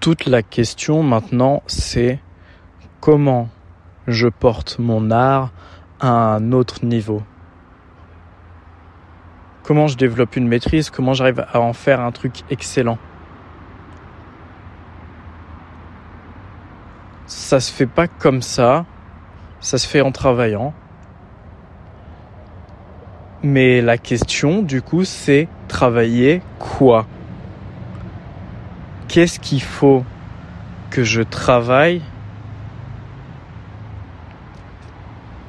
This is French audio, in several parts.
Toute la question maintenant, c'est comment je porte mon art à un autre niveau. Comment je développe une maîtrise, comment j'arrive à en faire un truc excellent. Ça se fait pas comme ça, ça se fait en travaillant. Mais la question, du coup, c'est travailler quoi? Qu'est-ce qu'il faut que je travaille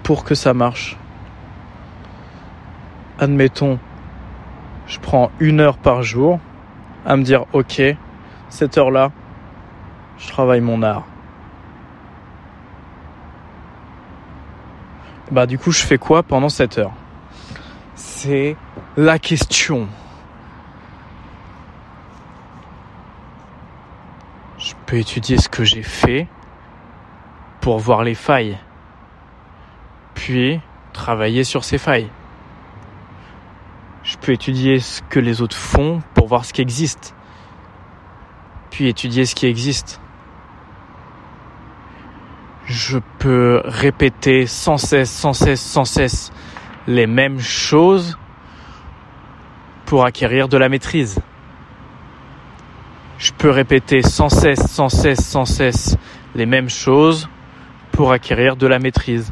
pour que ça marche? Admettons, je prends une heure par jour à me dire, ok, cette heure-là, je travaille mon art. Bah du coup, je fais quoi pendant cette heure? C'est la question. Peux étudier ce que j'ai fait pour voir les failles, puis travailler sur ces failles. Je peux étudier ce que les autres font pour voir ce qui existe, puis étudier ce qui existe. Je peux répéter sans cesse, sans cesse, sans cesse les mêmes choses pour acquérir de la maîtrise. Je peux répéter sans cesse, sans cesse, sans cesse les mêmes choses pour acquérir de la maîtrise.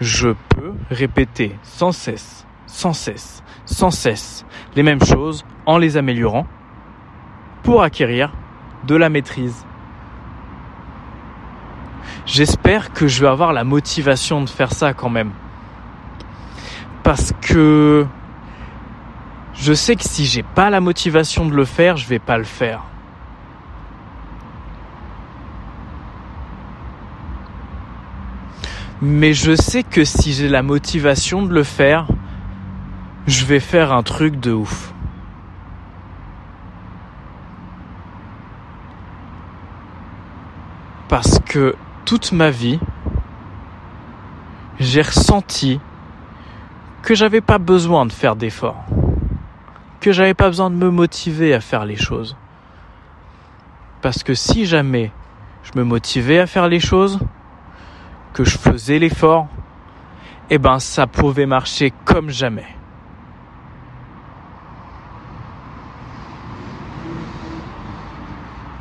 Je peux répéter sans cesse, sans cesse, sans cesse les mêmes choses en les améliorant pour acquérir de la maîtrise. J'espère que je vais avoir la motivation de faire ça quand même. Parce que je sais que si j'ai pas la motivation de le faire, je vais pas le faire. Mais je sais que si j'ai la motivation de le faire, je vais faire un truc de ouf. Parce que toute ma vie, j'ai ressenti que j'avais pas besoin de faire d'efforts, que j'avais pas besoin de me motiver à faire les choses. Parce que si jamais je me motivais à faire les choses, que je faisais l'effort, eh ben ça pouvait marcher comme jamais.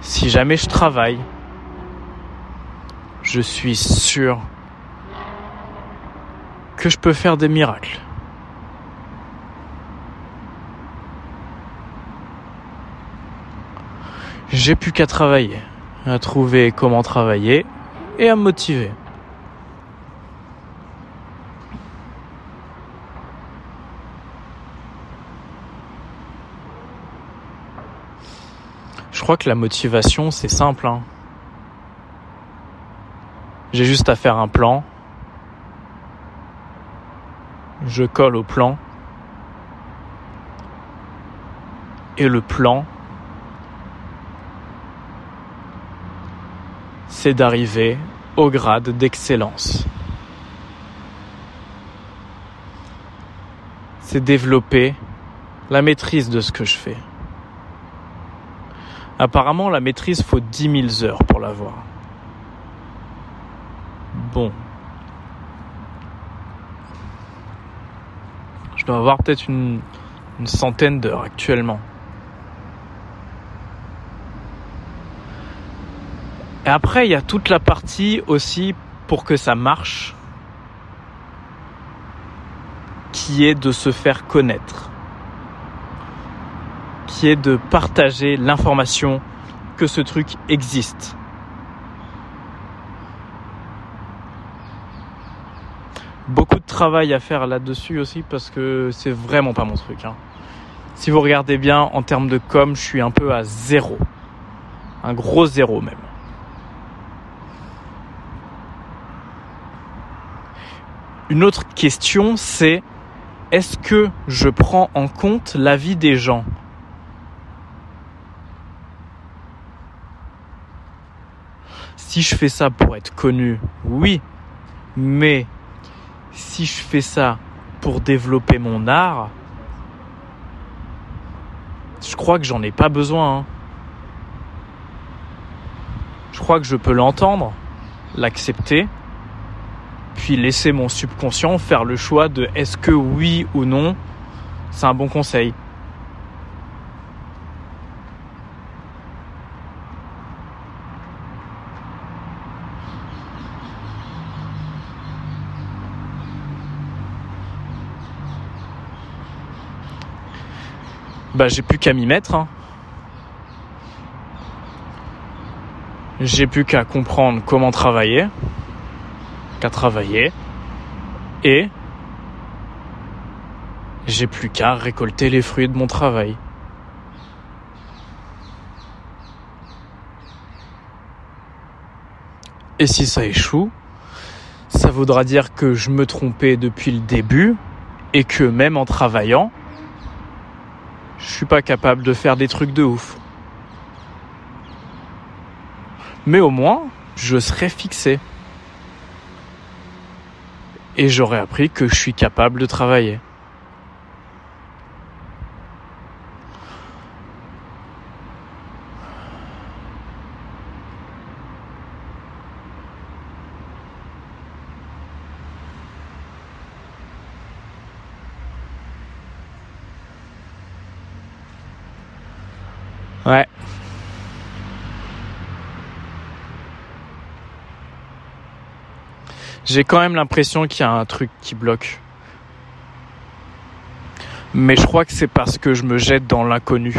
Si jamais je travaille, je suis sûr que je peux faire des miracles. J'ai plus qu'à travailler, à trouver comment travailler et à me motiver. Je crois que la motivation, c'est simple. Hein. J'ai juste à faire un plan. Je colle au plan. Et le plan, c'est d'arriver au grade d'excellence. C'est développer la maîtrise de ce que je fais. Apparemment, la maîtrise faut 10 000 heures pour l'avoir. Bon. Je dois avoir peut-être une, centaine d'heures actuellement. Et après, il y a toute la partie aussi pour que ça marche, qui est de se faire connaître, qui est de partager l'information que ce truc existe. beaucoup de travail à faire là-dessus aussi parce que c'est vraiment pas mon truc. Hein. Si vous regardez bien en termes de com, je suis un peu à zéro. Un gros zéro même. Une autre question, c'est est-ce que je prends en compte l'avis des gens? Si je fais ça pour être connu, oui, mais si je fais ça pour développer mon art, je crois que j'en ai pas besoin. Hein. je crois que je peux l'entendre, l'accepter, puis laisser mon subconscient faire le choix de est-ce que oui ou non c'est un bon conseil. Bah j'ai plus qu'à m'y mettre. Hein. J'ai plus qu'à comprendre comment travailler, qu'à travailler, et j'ai plus qu'à récolter les fruits de mon travail. Et si ça échoue, ça voudra dire que je me trompais depuis le début et que même en travaillant, je suis pas capable de faire des trucs de ouf. Mais au moins, je serai fixé. Et j'aurais appris que je suis capable de travailler. Ouais. J'ai quand même l'impression qu'il y a un truc qui bloque. Mais je crois que c'est parce que je me jette dans l'inconnu.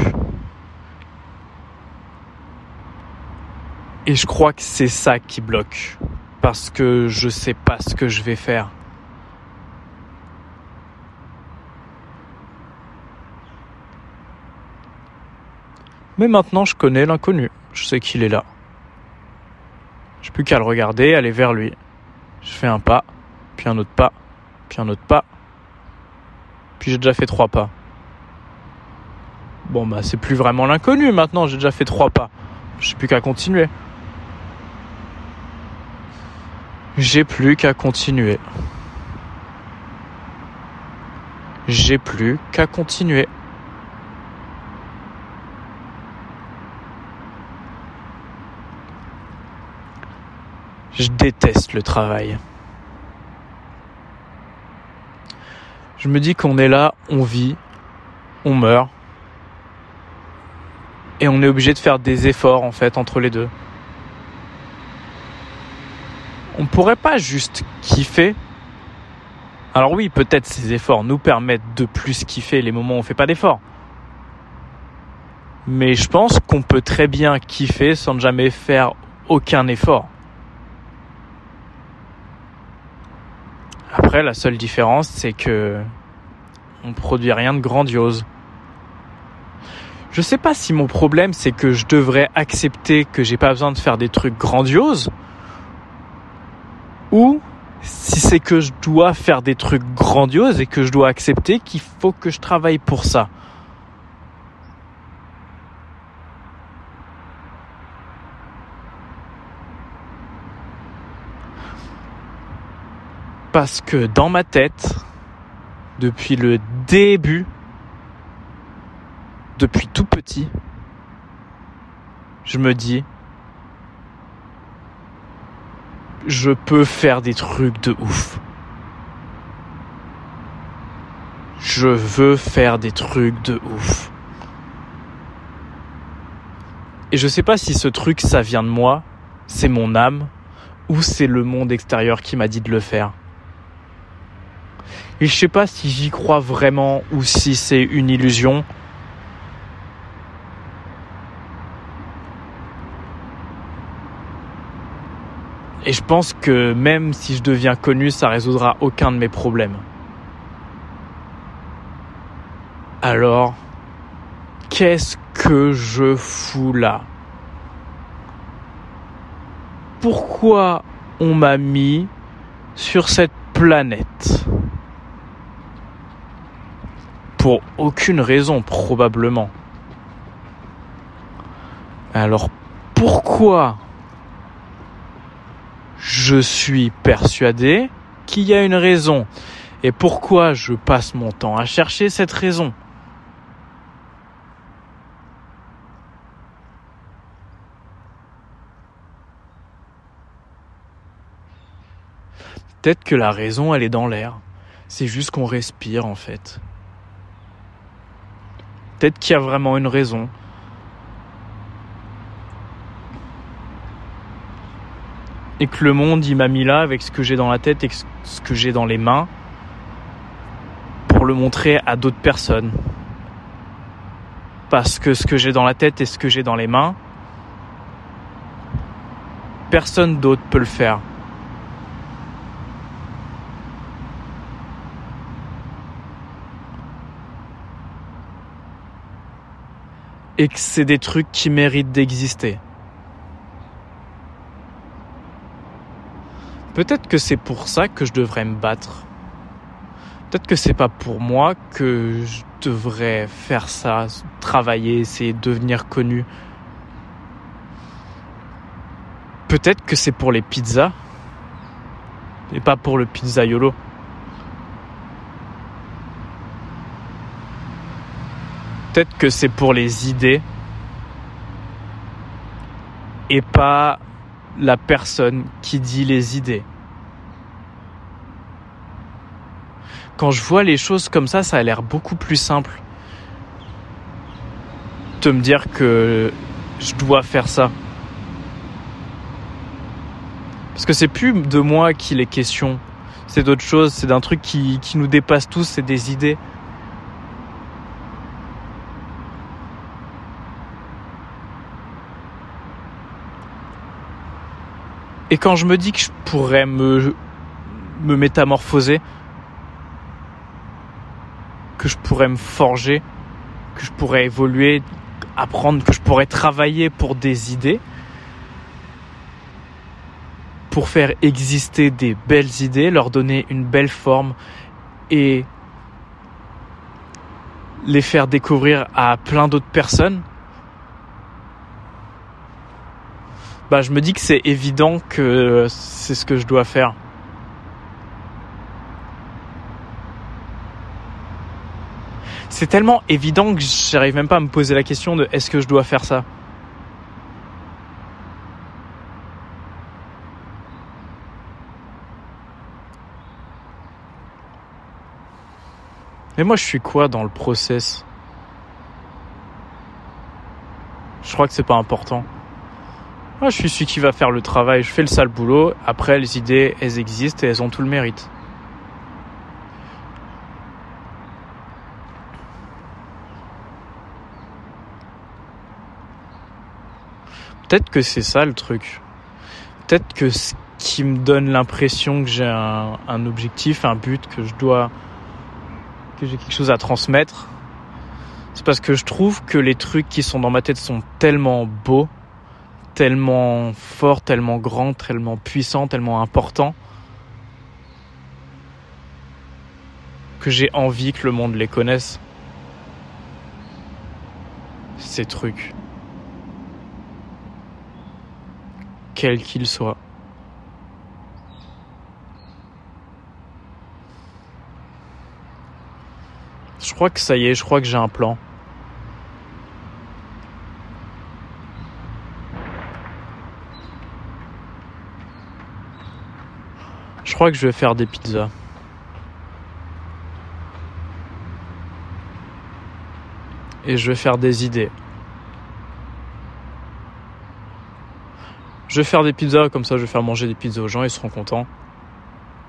Et je crois que c'est ça qui bloque. Parce que je sais pas ce que je vais faire. Mais maintenant, je connais l'inconnu. Je sais qu'il est là. J'ai plus qu'à le regarder, aller vers lui. Je fais un pas, puis un autre pas, puis un autre pas. Puis j'ai déjà fait trois pas. Bon bah c'est plus vraiment l'inconnu maintenant, j'ai déjà fait trois pas. J'ai plus qu'à continuer. J'ai plus qu'à continuer. J'ai plus qu'à continuer. Je déteste le travail. Je me dis qu'on est là, on vit, on meurt. Et on est obligé de faire des efforts en fait entre les deux. On pourrait pas juste kiffer. Alors oui, peut-être ces efforts nous permettent de plus kiffer les moments où on fait pas d'efforts. Mais je pense qu'on peut très bien kiffer sans jamais faire aucun effort. Après, la seule différence, c'est que on produit rien de grandiose. Je sais pas si mon problème, c'est que je devrais accepter que j'ai pas besoin de faire des trucs grandioses, ou si c'est que je dois faire des trucs grandioses et que je dois accepter qu'il faut que je travaille pour ça. Parce que dans ma tête, depuis le début, depuis tout petit, je me dis, je peux faire des trucs de ouf. Je veux faire des trucs de ouf. Et je sais pas si ce truc ça vient de moi, c'est mon âme, ou c'est le monde extérieur qui m'a dit de le faire. Et je sais pas si j'y crois vraiment ou si c'est une illusion. Et je pense que même si je deviens connu, ça résoudra aucun de mes problèmes. Alors, qu'est-ce que je fous là? Pourquoi on m'a mis sur cette planète? Pour aucune raison, probablement. Alors pourquoi je suis persuadé qu'il y a une raison? Et pourquoi je passe mon temps à chercher cette raison? Peut-être que la raison, elle est dans l'air. C'est juste qu'on respire en fait. Peut-être qu'il y a vraiment une raison. Et que le monde, il m'a mis là avec ce que j'ai dans la tête et ce que j'ai dans les mains pour le montrer à d'autres personnes. Parce que ce que j'ai dans la tête et ce que j'ai dans les mains, personne d'autre peut le faire. Et que c'est des trucs qui méritent d'exister. Peut-être que c'est pour ça que je devrais me battre. Peut-être que c'est pas pour moi que je devrais faire ça, travailler, essayer de devenir connu. Peut-être que c'est pour les pizzas et pas pour le pizzaiolo. Peut-être que c'est pour les idées et pas la personne qui dit les idées. Quand je vois les choses comme ça, ça a l'air beaucoup plus simple de me dire que je dois faire ça. Parce que c'est plus de moi qu'il est question. C'est d'autre chose, c'est d'un truc qui, qui nous dépasse tous, c'est des idées. Et quand je me dis que je pourrais me, métamorphoser, que je pourrais me forger, que je pourrais évoluer, apprendre, que je pourrais travailler pour des idées, pour faire exister des belles idées, leur donner une belle forme et les faire découvrir à plein d'autres personnes, bah, je me dis que c'est évident que c'est ce que je dois faire. C'est tellement évident que j'arrive même pas à me poser la question de est-ce que je dois faire ça. Mais moi, je suis quoi dans le process? Je crois que c'est pas important. Moi, je suis celui qui va faire le travail, je fais le sale boulot. Après, les idées, elles existent et elles ont tout le mérite. Peut-être que c'est ça le truc. Peut-être que ce qui me donne l'impression que j'ai un, un, objectif, un but, que je dois, que j'ai quelque chose à transmettre, c'est parce que je trouve que les trucs qui sont dans ma tête sont tellement beaux tellement fort, tellement grand, tellement puissant, tellement important que j'ai envie que le monde les connaisse. Ces trucs. Quels qu'ils soient. Je crois que ça y est, je crois que j'ai un plan. Crois que je vais faire des pizzas. Et je vais faire des idées. Je vais faire des pizzas, comme ça je vais faire manger des pizzas aux gens, ils seront contents.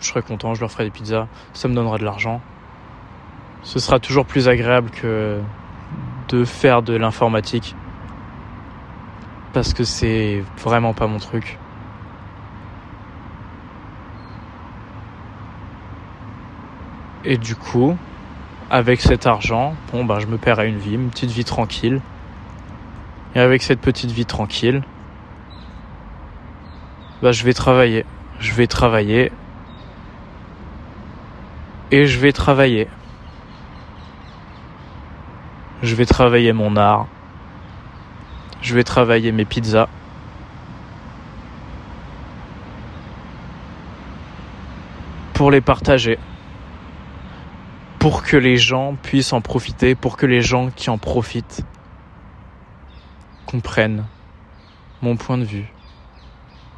Je serai content, je leur ferai des pizzas, ça me donnera de l'argent. Ce sera toujours plus agréable que de faire de l'informatique. Parce que c'est vraiment pas mon truc. Et du coup, avec cet argent, bon bah je me paierai une vie, une petite vie tranquille. Et avec cette petite vie tranquille, bah je vais travailler. Je vais travailler. Et je vais travailler. Je vais travailler mon art. Je vais travailler mes pizzas. Pour les partager pour que les gens puissent en profiter, pour que les gens qui en profitent comprennent mon point de vue.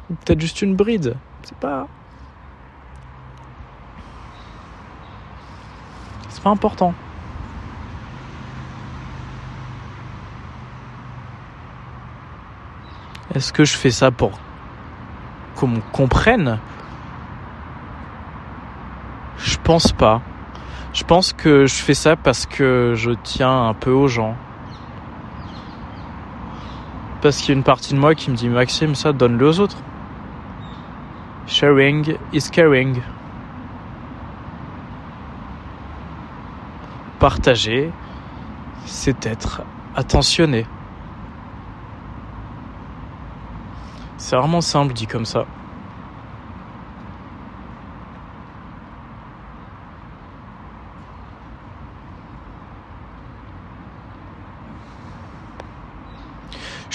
Peut-être juste une bride, c'est pas. C'est pas important. Est-ce que je fais ça pour qu'on comprenne? Je pense pas. Je pense que je fais ça parce que je tiens un peu aux gens. Parce qu'il y a une partie de moi qui me dit Maxime, ça donne-le aux autres. Sharing is caring. Partager, c'est être attentionné. C'est vraiment simple dit comme ça.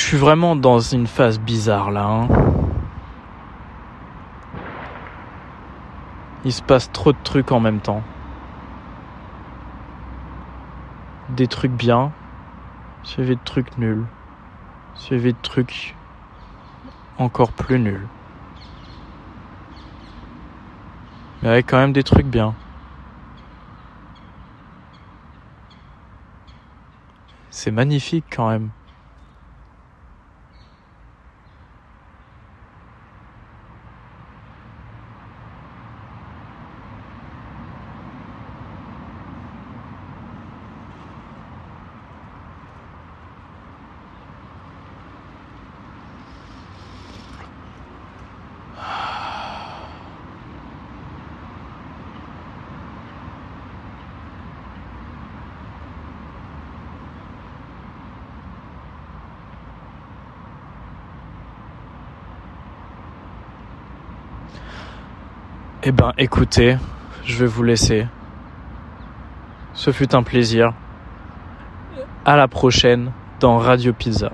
Suis vraiment dans une phase bizarre là. Hein. Il se passe trop de trucs en même temps. Des trucs bien, suivi de trucs nuls, suivi de trucs encore plus nuls. Mais avec quand même des trucs bien. C'est magnifique quand même. Eh ben, écoutez, je vais vous laisser. Ce fut un plaisir. À la prochaine dans Radio Pizza.